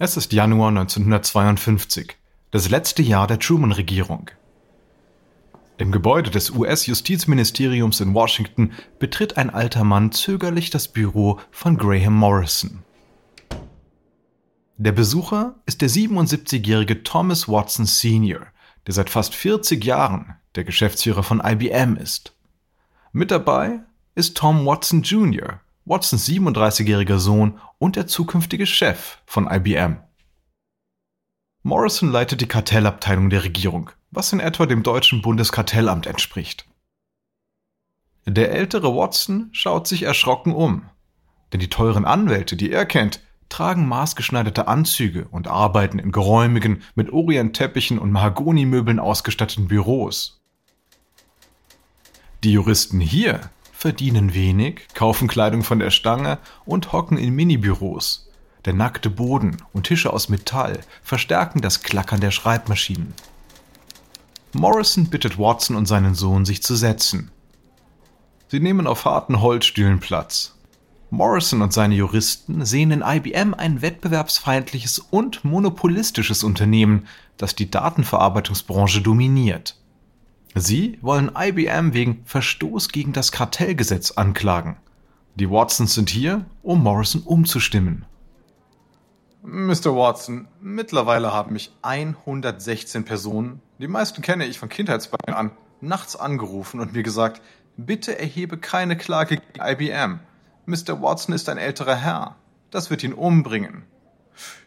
Es ist Januar 1952, das letzte Jahr der Truman-Regierung. Im Gebäude des US-Justizministeriums in Washington betritt ein alter Mann zögerlich das Büro von Graham Morrison. Der Besucher ist der 77-jährige Thomas Watson Sr., der seit fast 40 Jahren der Geschäftsführer von IBM ist. Mit dabei ist Tom Watson Jr., Watsons 37-jähriger Sohn und der zukünftige Chef von IBM. Morrison leitet die Kartellabteilung der Regierung, was in etwa dem deutschen Bundeskartellamt entspricht. Der ältere Watson schaut sich erschrocken um, denn die teuren Anwälte, die er kennt, tragen maßgeschneiderte Anzüge und arbeiten in geräumigen, mit Orientteppichen und Mahagonimöbeln ausgestatteten Büros. Die Juristen hier verdienen wenig, kaufen Kleidung von der Stange und hocken in Minibüros. Der nackte Boden und Tische aus Metall verstärken das Klackern der Schreibmaschinen. Morrison bittet Watson und seinen Sohn, sich zu setzen. Sie nehmen auf harten Holzstühlen Platz. Morrison und seine Juristen sehen in IBM ein wettbewerbsfeindliches und monopolistisches Unternehmen, das die Datenverarbeitungsbranche dominiert. Sie wollen IBM wegen Verstoß gegen das Kartellgesetz anklagen. Die Watsons sind hier, um Morrison umzustimmen. Mr. Watson, mittlerweile haben mich 116 Personen, die meisten kenne ich von Kindheitsbeinen an, nachts angerufen und mir gesagt, bitte erhebe keine Klage gegen IBM. Mr. Watson ist ein älterer Herr. Das wird ihn umbringen.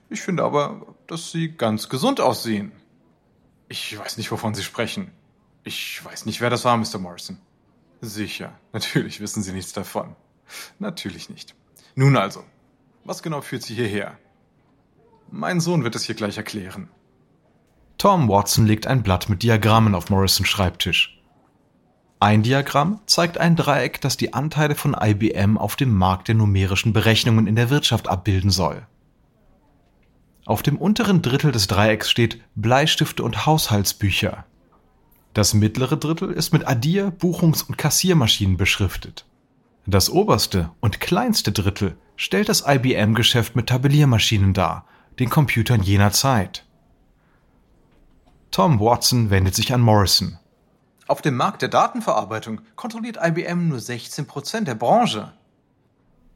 Ich finde aber, dass Sie ganz gesund aussehen. Ich weiß nicht, wovon Sie sprechen. Ich weiß nicht, wer das war, Mr. Morrison. Sicher, natürlich wissen Sie nichts davon. Natürlich nicht. Nun also, was genau führt Sie hierher? Mein Sohn wird es hier gleich erklären. Tom Watson legt ein Blatt mit Diagrammen auf Morrisons Schreibtisch. Ein Diagramm zeigt ein Dreieck, das die Anteile von IBM auf dem Markt der numerischen Berechnungen in der Wirtschaft abbilden soll. Auf dem unteren Drittel des Dreiecks steht Bleistifte und Haushaltsbücher. Das mittlere Drittel ist mit Addier-, Buchungs- und Kassiermaschinen beschriftet. Das oberste und kleinste Drittel stellt das IBM-Geschäft mit Tabelliermaschinen dar, den Computern jener Zeit. Tom Watson wendet sich an Morrison. Auf dem Markt der Datenverarbeitung kontrolliert IBM nur 16% der Branche.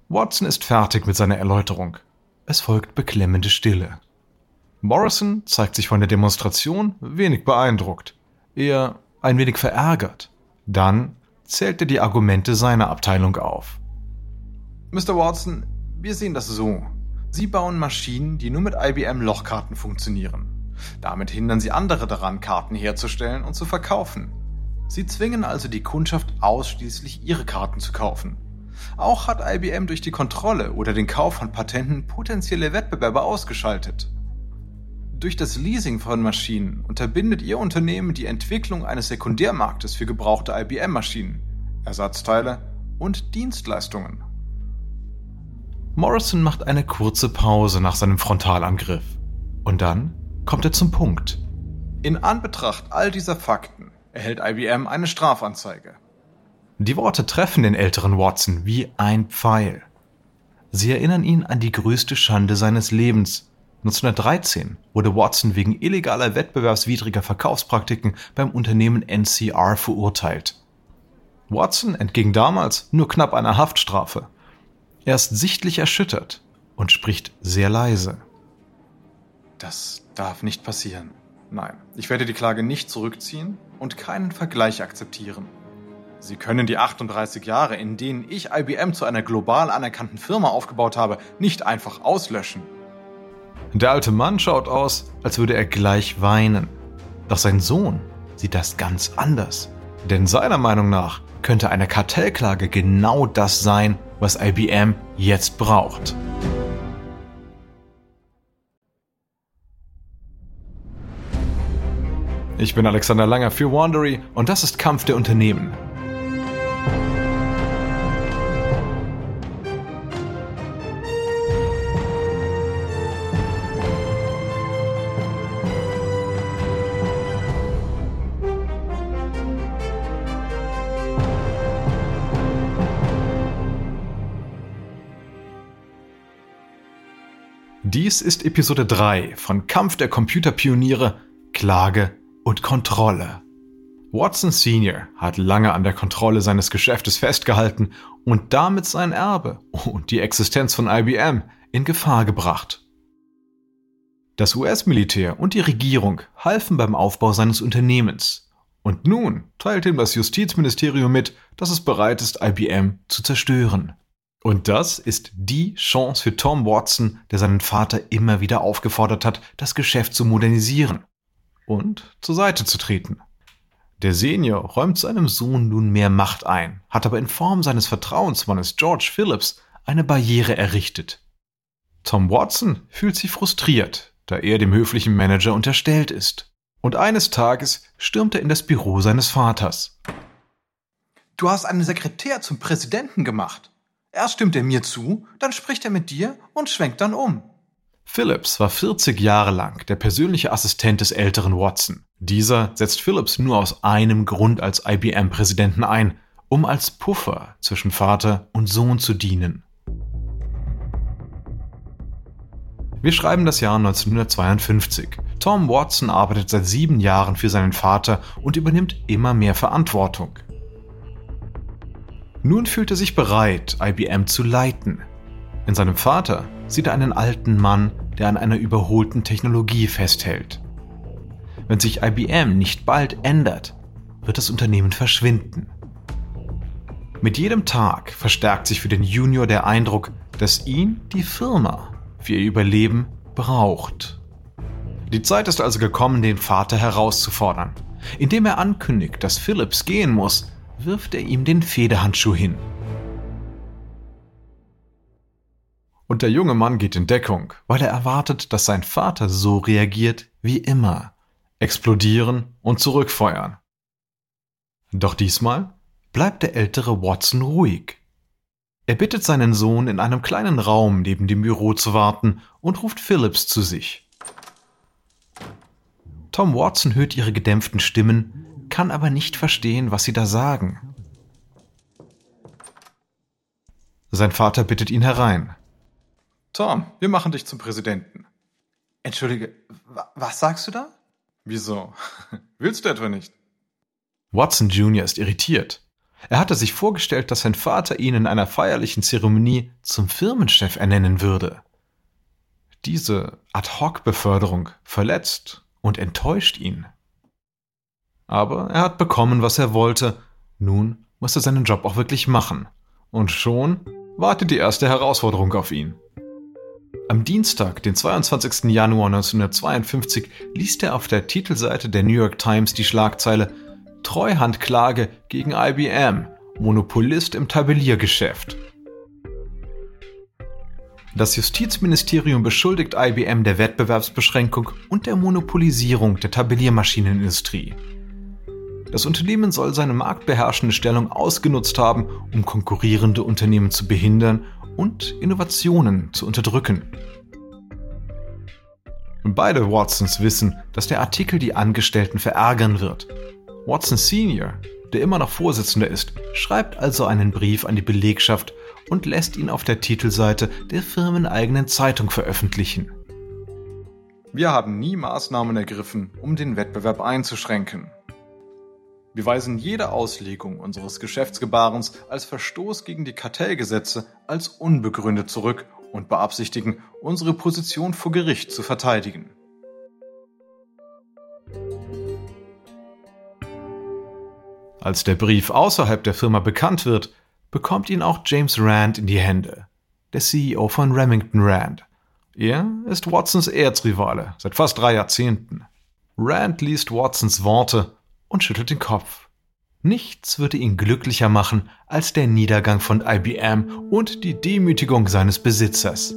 Watson ist fertig mit seiner Erläuterung. Es folgt beklemmende Stille. Morrison zeigt sich von der Demonstration wenig beeindruckt eher ein wenig verärgert. Dann zählt er die Argumente seiner Abteilung auf. Mr. Watson, wir sehen das so. Sie bauen Maschinen, die nur mit IBM Lochkarten funktionieren. Damit hindern Sie andere daran, Karten herzustellen und zu verkaufen. Sie zwingen also die Kundschaft ausschließlich ihre Karten zu kaufen. Auch hat IBM durch die Kontrolle oder den Kauf von Patenten potenzielle Wettbewerber ausgeschaltet. Durch das Leasing von Maschinen unterbindet Ihr Unternehmen die Entwicklung eines Sekundärmarktes für gebrauchte IBM-Maschinen, Ersatzteile und Dienstleistungen. Morrison macht eine kurze Pause nach seinem Frontalangriff. Und dann kommt er zum Punkt. In Anbetracht all dieser Fakten erhält IBM eine Strafanzeige. Die Worte treffen den älteren Watson wie ein Pfeil. Sie erinnern ihn an die größte Schande seines Lebens, 1913 wurde Watson wegen illegaler wettbewerbswidriger Verkaufspraktiken beim Unternehmen NCR verurteilt. Watson entging damals nur knapp einer Haftstrafe. Er ist sichtlich erschüttert und spricht sehr leise. Das darf nicht passieren. Nein, ich werde die Klage nicht zurückziehen und keinen Vergleich akzeptieren. Sie können die 38 Jahre, in denen ich IBM zu einer global anerkannten Firma aufgebaut habe, nicht einfach auslöschen. Der alte Mann schaut aus, als würde er gleich weinen. Doch sein Sohn sieht das ganz anders. Denn seiner Meinung nach könnte eine Kartellklage genau das sein, was IBM jetzt braucht. Ich bin Alexander Langer für Wandery und das ist Kampf der Unternehmen. Dies ist Episode 3 von Kampf der Computerpioniere, Klage und Kontrolle. Watson Sr. hat lange an der Kontrolle seines Geschäftes festgehalten und damit sein Erbe und die Existenz von IBM in Gefahr gebracht. Das US-Militär und die Regierung halfen beim Aufbau seines Unternehmens. Und nun teilt ihm das Justizministerium mit, dass es bereit ist, IBM zu zerstören. Und das ist die Chance für Tom Watson, der seinen Vater immer wieder aufgefordert hat, das Geschäft zu modernisieren und zur Seite zu treten. Der Senior räumt seinem Sohn nun mehr Macht ein, hat aber in Form seines Vertrauensmannes George Phillips eine Barriere errichtet. Tom Watson fühlt sich frustriert, da er dem höflichen Manager unterstellt ist. Und eines Tages stürmt er in das Büro seines Vaters. Du hast einen Sekretär zum Präsidenten gemacht. Erst stimmt er mir zu, dann spricht er mit dir und schwenkt dann um. Phillips war 40 Jahre lang der persönliche Assistent des älteren Watson. Dieser setzt Phillips nur aus einem Grund als IBM-Präsidenten ein, um als Puffer zwischen Vater und Sohn zu dienen. Wir schreiben das Jahr 1952. Tom Watson arbeitet seit sieben Jahren für seinen Vater und übernimmt immer mehr Verantwortung. Nun fühlt er sich bereit, IBM zu leiten. In seinem Vater sieht er einen alten Mann, der an einer überholten Technologie festhält. Wenn sich IBM nicht bald ändert, wird das Unternehmen verschwinden. Mit jedem Tag verstärkt sich für den Junior der Eindruck, dass ihn die Firma für ihr Überleben braucht. Die Zeit ist also gekommen, den Vater herauszufordern. Indem er ankündigt, dass Phillips gehen muss, wirft er ihm den Federhandschuh hin. Und der junge Mann geht in Deckung, weil er erwartet, dass sein Vater so reagiert wie immer. Explodieren und zurückfeuern. Doch diesmal bleibt der ältere Watson ruhig. Er bittet seinen Sohn, in einem kleinen Raum neben dem Büro zu warten und ruft Phillips zu sich. Tom Watson hört ihre gedämpften Stimmen, kann aber nicht verstehen, was sie da sagen. Sein Vater bittet ihn herein. Tom, wir machen dich zum Präsidenten. Entschuldige, was sagst du da? Wieso? Willst du etwa nicht? Watson Jr. ist irritiert. Er hatte sich vorgestellt, dass sein Vater ihn in einer feierlichen Zeremonie zum Firmenchef ernennen würde. Diese Ad-hoc-Beförderung verletzt und enttäuscht ihn. Aber er hat bekommen, was er wollte. Nun muss er seinen Job auch wirklich machen. Und schon wartet die erste Herausforderung auf ihn. Am Dienstag, den 22. Januar 1952, liest er auf der Titelseite der New York Times die Schlagzeile Treuhandklage gegen IBM, Monopolist im Tabelliergeschäft. Das Justizministerium beschuldigt IBM der Wettbewerbsbeschränkung und der Monopolisierung der Tabelliermaschinenindustrie. Das Unternehmen soll seine marktbeherrschende Stellung ausgenutzt haben, um konkurrierende Unternehmen zu behindern und Innovationen zu unterdrücken. Beide Watsons wissen, dass der Artikel die Angestellten verärgern wird. Watson Senior, der immer noch Vorsitzender ist, schreibt also einen Brief an die Belegschaft und lässt ihn auf der Titelseite der firmeneigenen Zeitung veröffentlichen. Wir haben nie Maßnahmen ergriffen, um den Wettbewerb einzuschränken. Wir weisen jede Auslegung unseres Geschäftsgebarens als Verstoß gegen die Kartellgesetze als unbegründet zurück und beabsichtigen, unsere Position vor Gericht zu verteidigen. Als der Brief außerhalb der Firma bekannt wird, bekommt ihn auch James Rand in die Hände, der CEO von Remington Rand. Er ist Watsons Erzrivale seit fast drei Jahrzehnten. Rand liest Watsons Worte und schüttelt den Kopf. Nichts würde ihn glücklicher machen als der Niedergang von IBM und die Demütigung seines Besitzers.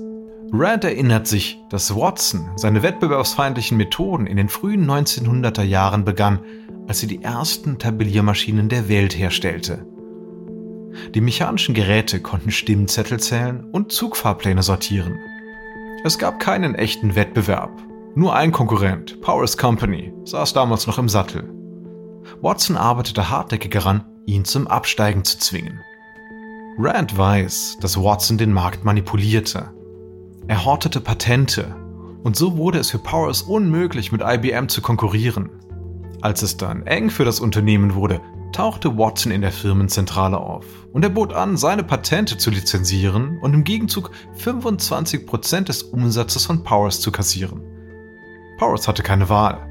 Rand erinnert sich, dass Watson seine wettbewerbsfeindlichen Methoden in den frühen 1900er Jahren begann, als er die ersten Tabelliermaschinen der Welt herstellte. Die mechanischen Geräte konnten Stimmzettel zählen und Zugfahrpläne sortieren. Es gab keinen echten Wettbewerb. Nur ein Konkurrent, Powers Company, saß damals noch im Sattel. Watson arbeitete hartnäckig daran, ihn zum Absteigen zu zwingen. Rand weiß, dass Watson den Markt manipulierte. Er hortete Patente und so wurde es für Powers unmöglich, mit IBM zu konkurrieren. Als es dann eng für das Unternehmen wurde, tauchte Watson in der Firmenzentrale auf und er bot an, seine Patente zu lizenzieren und im Gegenzug 25% des Umsatzes von Powers zu kassieren. Powers hatte keine Wahl.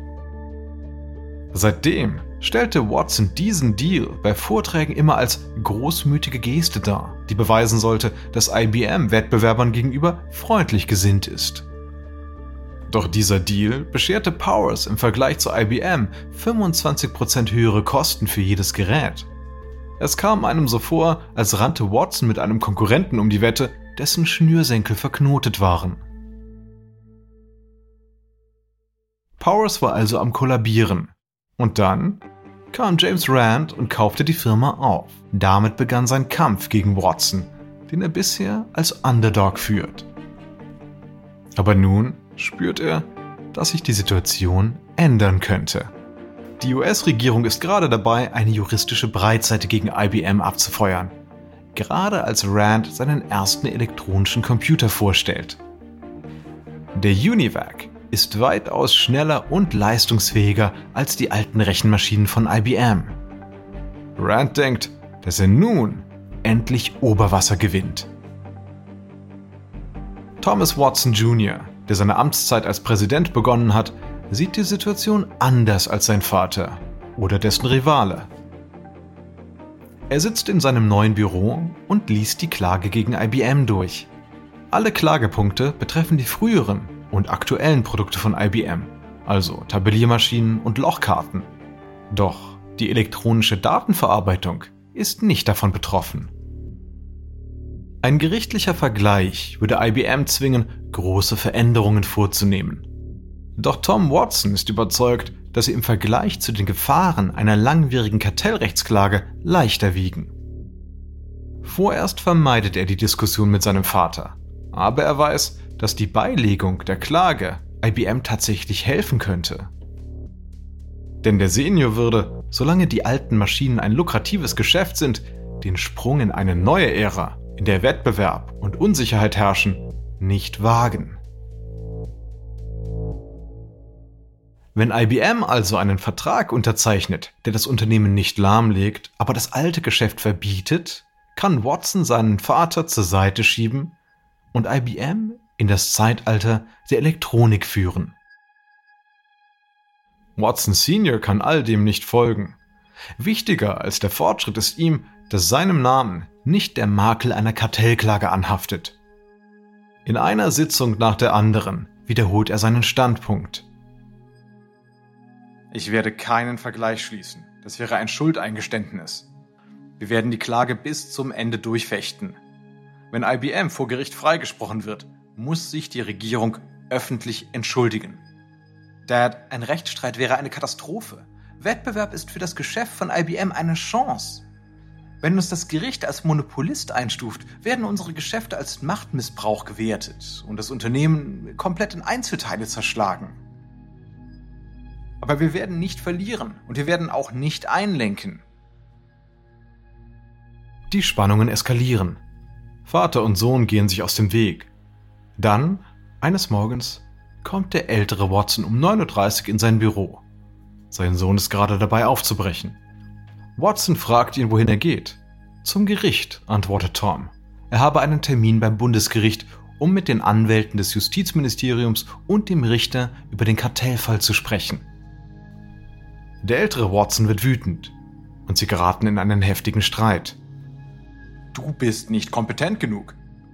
Seitdem stellte Watson diesen Deal bei Vorträgen immer als großmütige Geste dar, die beweisen sollte, dass IBM Wettbewerbern gegenüber freundlich gesinnt ist. Doch dieser Deal bescherte Powers im Vergleich zu IBM 25% höhere Kosten für jedes Gerät. Es kam einem so vor, als rannte Watson mit einem Konkurrenten um die Wette, dessen Schnürsenkel verknotet waren. Powers war also am Kollabieren. Und dann kam James Rand und kaufte die Firma auf. Damit begann sein Kampf gegen Watson, den er bisher als Underdog führt. Aber nun spürt er, dass sich die Situation ändern könnte. Die US-Regierung ist gerade dabei, eine juristische Breitseite gegen IBM abzufeuern. Gerade als Rand seinen ersten elektronischen Computer vorstellt. Der UNIVAC ist weitaus schneller und leistungsfähiger als die alten Rechenmaschinen von IBM. Rand denkt, dass er nun endlich Oberwasser gewinnt. Thomas Watson Jr., der seine Amtszeit als Präsident begonnen hat, sieht die Situation anders als sein Vater oder dessen Rivale. Er sitzt in seinem neuen Büro und liest die Klage gegen IBM durch. Alle Klagepunkte betreffen die früheren und aktuellen Produkte von IBM, also Tabelliermaschinen und Lochkarten. Doch die elektronische Datenverarbeitung ist nicht davon betroffen. Ein gerichtlicher Vergleich würde IBM zwingen, große Veränderungen vorzunehmen. Doch Tom Watson ist überzeugt, dass sie im Vergleich zu den Gefahren einer langwierigen Kartellrechtsklage leichter wiegen. Vorerst vermeidet er die Diskussion mit seinem Vater, aber er weiß, dass die Beilegung der Klage IBM tatsächlich helfen könnte. Denn der Senior würde, solange die alten Maschinen ein lukratives Geschäft sind, den Sprung in eine neue Ära in der Wettbewerb und Unsicherheit herrschen, nicht wagen. Wenn IBM also einen Vertrag unterzeichnet, der das Unternehmen nicht lahmlegt, aber das alte Geschäft verbietet, kann Watson seinen Vater zur Seite schieben und IBM in das Zeitalter der Elektronik führen. Watson Senior kann all dem nicht folgen. Wichtiger als der Fortschritt ist ihm, dass seinem Namen nicht der Makel einer Kartellklage anhaftet. In einer Sitzung nach der anderen wiederholt er seinen Standpunkt. Ich werde keinen Vergleich schließen. Das wäre ein Schuldeingeständnis. Wir werden die Klage bis zum Ende durchfechten. Wenn IBM vor Gericht freigesprochen wird, muss sich die Regierung öffentlich entschuldigen. Dad, ein Rechtsstreit wäre eine Katastrophe. Wettbewerb ist für das Geschäft von IBM eine Chance. Wenn uns das Gericht als Monopolist einstuft, werden unsere Geschäfte als Machtmissbrauch gewertet und das Unternehmen komplett in Einzelteile zerschlagen. Aber wir werden nicht verlieren und wir werden auch nicht einlenken. Die Spannungen eskalieren. Vater und Sohn gehen sich aus dem Weg. Dann, eines Morgens, kommt der ältere Watson um 9.30 Uhr in sein Büro. Sein Sohn ist gerade dabei aufzubrechen. Watson fragt ihn, wohin er geht. Zum Gericht, antwortet Tom. Er habe einen Termin beim Bundesgericht, um mit den Anwälten des Justizministeriums und dem Richter über den Kartellfall zu sprechen. Der ältere Watson wird wütend und sie geraten in einen heftigen Streit. Du bist nicht kompetent genug.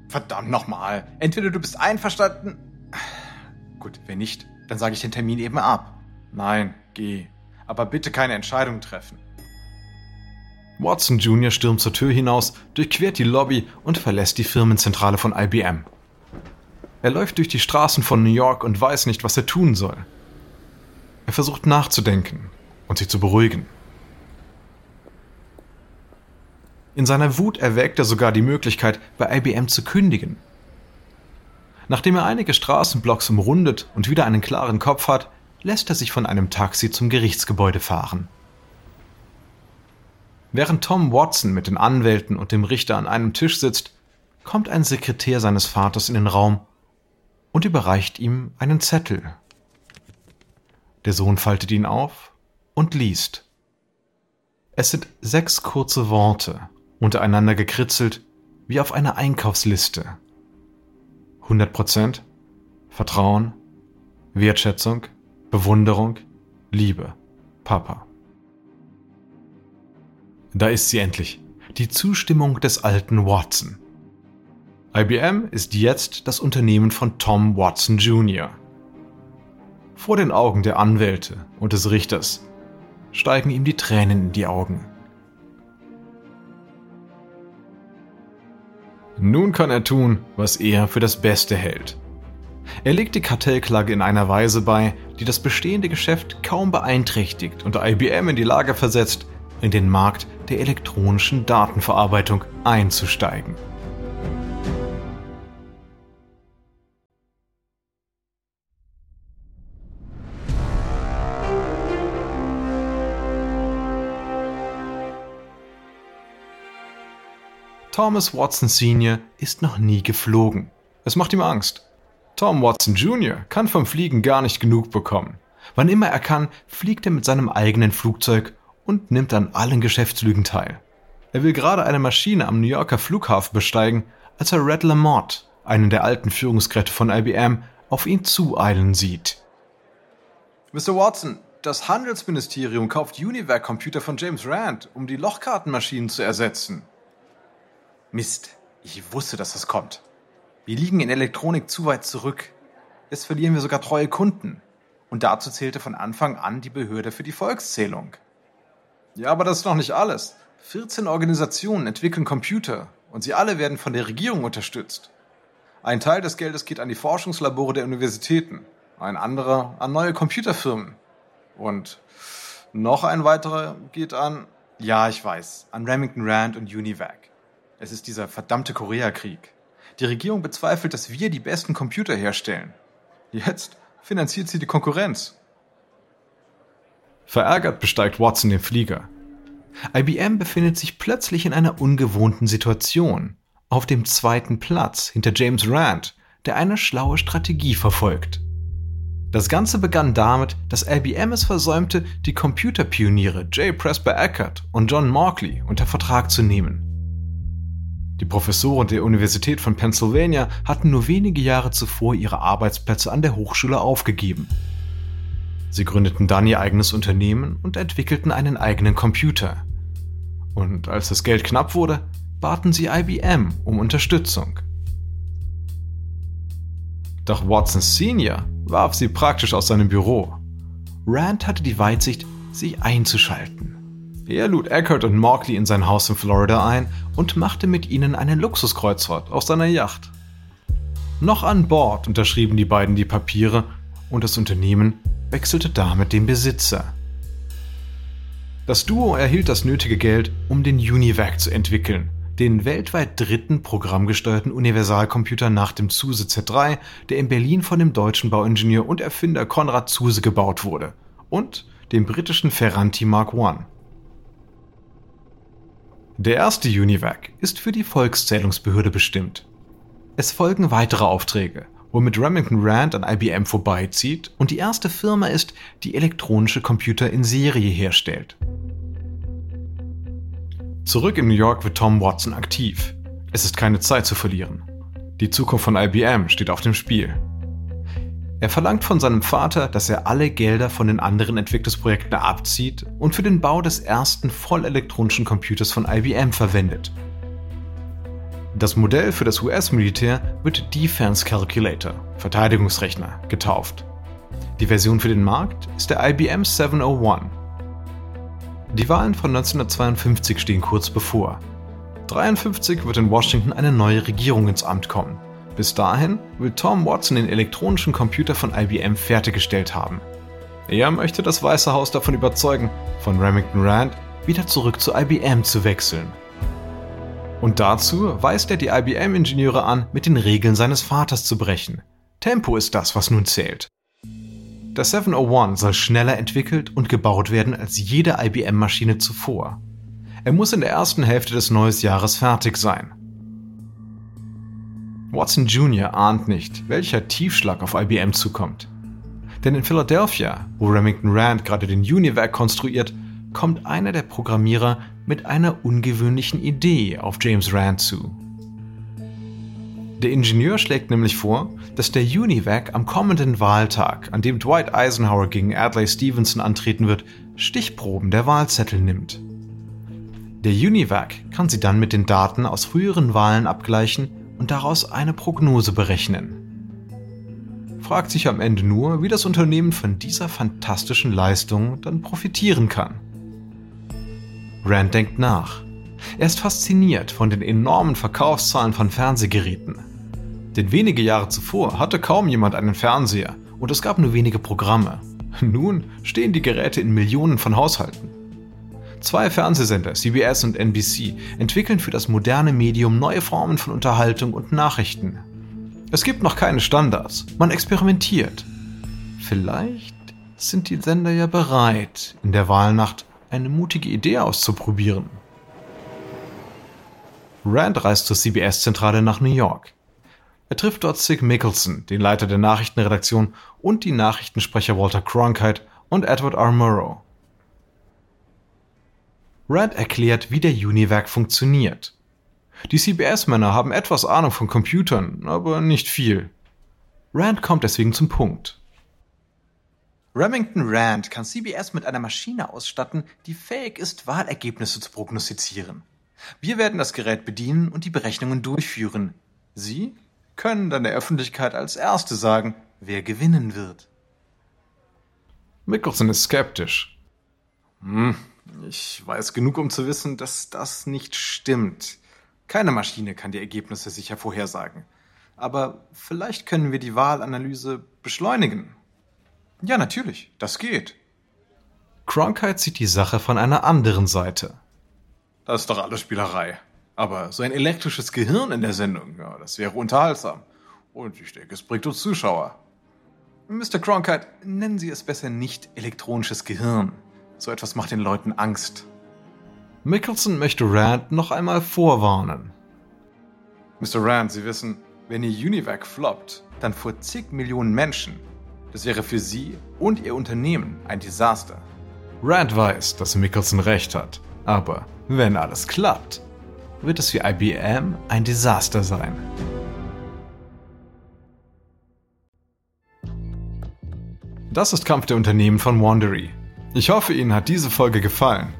Verdammt nochmal. Entweder du bist einverstanden. Gut, wenn nicht, dann sage ich den Termin eben ab. Nein, geh. Aber bitte keine Entscheidung treffen. Watson Jr. stürmt zur Tür hinaus, durchquert die Lobby und verlässt die Firmenzentrale von IBM. Er läuft durch die Straßen von New York und weiß nicht, was er tun soll. Er versucht nachzudenken und sich zu beruhigen. In seiner Wut erwägt er sogar die Möglichkeit, bei IBM zu kündigen. Nachdem er einige Straßenblocks umrundet und wieder einen klaren Kopf hat, lässt er sich von einem Taxi zum Gerichtsgebäude fahren. Während Tom Watson mit den Anwälten und dem Richter an einem Tisch sitzt, kommt ein Sekretär seines Vaters in den Raum und überreicht ihm einen Zettel. Der Sohn faltet ihn auf und liest. Es sind sechs kurze Worte, untereinander gekritzelt, wie auf einer Einkaufsliste. 100% Vertrauen, Wertschätzung, Bewunderung, Liebe, Papa. Da ist sie endlich, die Zustimmung des alten Watson. IBM ist jetzt das Unternehmen von Tom Watson Jr. Vor den Augen der Anwälte und des Richters steigen ihm die Tränen in die Augen. Nun kann er tun, was er für das Beste hält. Er legt die Kartellklage in einer Weise bei, die das bestehende Geschäft kaum beeinträchtigt und IBM in die Lage versetzt, in den Markt der elektronischen Datenverarbeitung einzusteigen. Thomas Watson Sr. ist noch nie geflogen. Es macht ihm Angst. Tom Watson Jr. kann vom Fliegen gar nicht genug bekommen. Wann immer er kann, fliegt er mit seinem eigenen Flugzeug und nimmt an allen Geschäftslügen teil. Er will gerade eine Maschine am New Yorker Flughafen besteigen, als er Red Lamont, einen der alten Führungskräfte von IBM, auf ihn zueilen sieht. Mr. Watson, das Handelsministerium kauft Univac Computer von James Rand, um die Lochkartenmaschinen zu ersetzen. Mist, ich wusste, dass das kommt. Wir liegen in Elektronik zu weit zurück. Jetzt verlieren wir sogar treue Kunden. Und dazu zählte von Anfang an die Behörde für die Volkszählung. Ja, aber das ist noch nicht alles. 14 Organisationen entwickeln Computer und sie alle werden von der Regierung unterstützt. Ein Teil des Geldes geht an die Forschungslabore der Universitäten, ein anderer an neue Computerfirmen. Und noch ein weiterer geht an, ja, ich weiß, an Remington Rand und Univac. Es ist dieser verdammte Koreakrieg. Die Regierung bezweifelt, dass wir die besten Computer herstellen. Jetzt finanziert sie die Konkurrenz. Verärgert besteigt Watson den Flieger. IBM befindet sich plötzlich in einer ungewohnten Situation. Auf dem zweiten Platz hinter James Rand, der eine schlaue Strategie verfolgt. Das Ganze begann damit, dass IBM es versäumte, die Computerpioniere J. Presper Eckert und John Markley unter Vertrag zu nehmen. Die Professoren der Universität von Pennsylvania hatten nur wenige Jahre zuvor ihre Arbeitsplätze an der Hochschule aufgegeben. Sie gründeten dann ihr eigenes Unternehmen und entwickelten einen eigenen Computer. Und als das Geld knapp wurde, baten sie IBM um Unterstützung. Doch Watson Sr. warf sie praktisch aus seinem Büro. Rand hatte die Weitsicht, sie einzuschalten. Er lud Eckert und Morkley in sein Haus in Florida ein und machte mit ihnen eine Luxuskreuzfahrt auf seiner Yacht. Noch an Bord unterschrieben die beiden die Papiere und das Unternehmen wechselte damit den Besitzer. Das Duo erhielt das nötige Geld, um den Univac zu entwickeln, den weltweit dritten programmgesteuerten Universalcomputer nach dem Zuse Z3, der in Berlin von dem deutschen Bauingenieur und Erfinder Konrad Zuse gebaut wurde, und dem britischen Ferranti Mark I. Der erste Univac ist für die Volkszählungsbehörde bestimmt. Es folgen weitere Aufträge, womit Remington Rand an IBM vorbeizieht und die erste Firma ist, die elektronische Computer in Serie herstellt. Zurück in New York wird Tom Watson aktiv. Es ist keine Zeit zu verlieren. Die Zukunft von IBM steht auf dem Spiel. Er verlangt von seinem Vater, dass er alle Gelder von den anderen Entwicklungsprojekten abzieht und für den Bau des ersten vollelektronischen Computers von IBM verwendet. Das Modell für das US-Militär wird Defense Calculator, Verteidigungsrechner, getauft. Die Version für den Markt ist der IBM 701. Die Wahlen von 1952 stehen kurz bevor. 1953 wird in Washington eine neue Regierung ins Amt kommen. Bis dahin will Tom Watson den elektronischen Computer von IBM fertiggestellt haben. Er möchte das Weiße Haus davon überzeugen, von Remington Rand wieder zurück zu IBM zu wechseln. Und dazu weist er die IBM-Ingenieure an, mit den Regeln seines Vaters zu brechen. Tempo ist das, was nun zählt. Der 701 soll schneller entwickelt und gebaut werden als jede IBM-Maschine zuvor. Er muss in der ersten Hälfte des neuen Jahres fertig sein. Watson Jr. ahnt nicht, welcher Tiefschlag auf IBM zukommt. Denn in Philadelphia, wo Remington Rand gerade den Univac konstruiert, kommt einer der Programmierer mit einer ungewöhnlichen Idee auf James Rand zu. Der Ingenieur schlägt nämlich vor, dass der Univac am kommenden Wahltag, an dem Dwight Eisenhower gegen Adlai Stevenson antreten wird, Stichproben der Wahlzettel nimmt. Der Univac kann sie dann mit den Daten aus früheren Wahlen abgleichen und daraus eine Prognose berechnen. Fragt sich am Ende nur, wie das Unternehmen von dieser fantastischen Leistung dann profitieren kann. Rand denkt nach. Er ist fasziniert von den enormen Verkaufszahlen von Fernsehgeräten. Denn wenige Jahre zuvor hatte kaum jemand einen Fernseher und es gab nur wenige Programme. Nun stehen die Geräte in Millionen von Haushalten. Zwei Fernsehsender, CBS und NBC, entwickeln für das moderne Medium neue Formen von Unterhaltung und Nachrichten. Es gibt noch keine Standards, man experimentiert. Vielleicht sind die Sender ja bereit, in der Wahlnacht eine mutige Idee auszuprobieren. Rand reist zur CBS-Zentrale nach New York. Er trifft dort Sig Mickelson, den Leiter der Nachrichtenredaktion, und die Nachrichtensprecher Walter Cronkite und Edward R. Murrow. Rand erklärt, wie der Univac funktioniert. Die CBS-Männer haben etwas Ahnung von Computern, aber nicht viel. Rand kommt deswegen zum Punkt. Remington Rand kann CBS mit einer Maschine ausstatten, die fähig ist, Wahlergebnisse zu prognostizieren. Wir werden das Gerät bedienen und die Berechnungen durchführen. Sie können dann der Öffentlichkeit als Erste sagen, wer gewinnen wird. Mickelson ist skeptisch. Hm, ich weiß genug, um zu wissen, dass das nicht stimmt. Keine Maschine kann die Ergebnisse sicher vorhersagen. Aber vielleicht können wir die Wahlanalyse beschleunigen. Ja, natürlich, das geht. Cronkite sieht die Sache von einer anderen Seite. Das ist doch alles Spielerei. Aber so ein elektrisches Gehirn in der Sendung, ja, das wäre unterhaltsam. Und ich denke, es bringt uns Zuschauer. Mr. Cronkite, nennen Sie es besser nicht elektronisches Gehirn. So etwas macht den Leuten Angst. Mickelson möchte Rand noch einmal vorwarnen. Mr. Rand, Sie wissen, wenn Ihr Univac floppt, dann vor zig Millionen Menschen das wäre für Sie und Ihr Unternehmen ein Desaster. Rand weiß, dass Mickelson recht hat. Aber wenn alles klappt, wird es für IBM ein Desaster sein. Das ist Kampf der Unternehmen von Wandery. Ich hoffe, Ihnen hat diese Folge gefallen.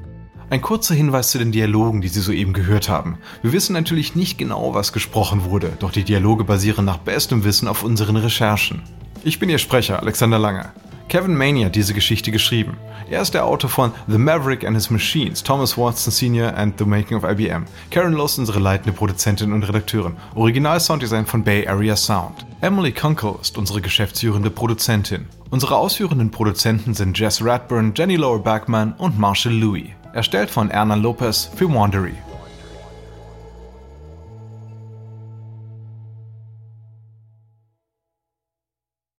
Ein kurzer Hinweis zu den Dialogen, die Sie soeben gehört haben. Wir wissen natürlich nicht genau, was gesprochen wurde, doch die Dialoge basieren nach bestem Wissen auf unseren Recherchen. Ich bin Ihr Sprecher, Alexander Lange. Kevin Maney hat diese Geschichte geschrieben. Er ist der Autor von The Maverick and His Machines, Thomas Watson Sr. and The Making of IBM. Karen Loss, unsere leitende Produzentin und Redakteurin. Original Sounddesign von Bay Area Sound. Emily Kunkel ist unsere geschäftsführende Produzentin. Unsere ausführenden Produzenten sind Jess Radburn, Jenny Lower Backman und Marshall Louis. Erstellt von Erna Lopez für Wandery.